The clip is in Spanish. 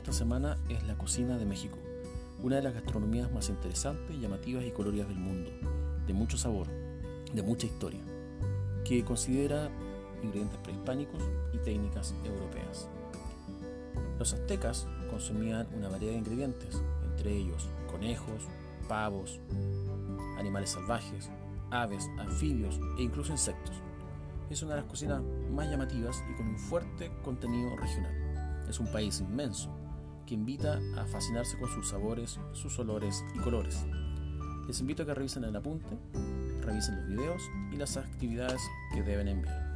esta semana es la cocina de México, una de las gastronomías más interesantes, llamativas y coloridas del mundo, de mucho sabor, de mucha historia, que considera ingredientes prehispánicos y técnicas europeas. Los aztecas consumían una variedad de ingredientes, entre ellos conejos, pavos, animales salvajes, aves, anfibios e incluso insectos. Es una de las cocinas más llamativas y con un fuerte contenido regional. Es un país inmenso que invita a fascinarse con sus sabores, sus olores y colores. Les invito a que revisen el apunte, revisen los videos y las actividades que deben enviar.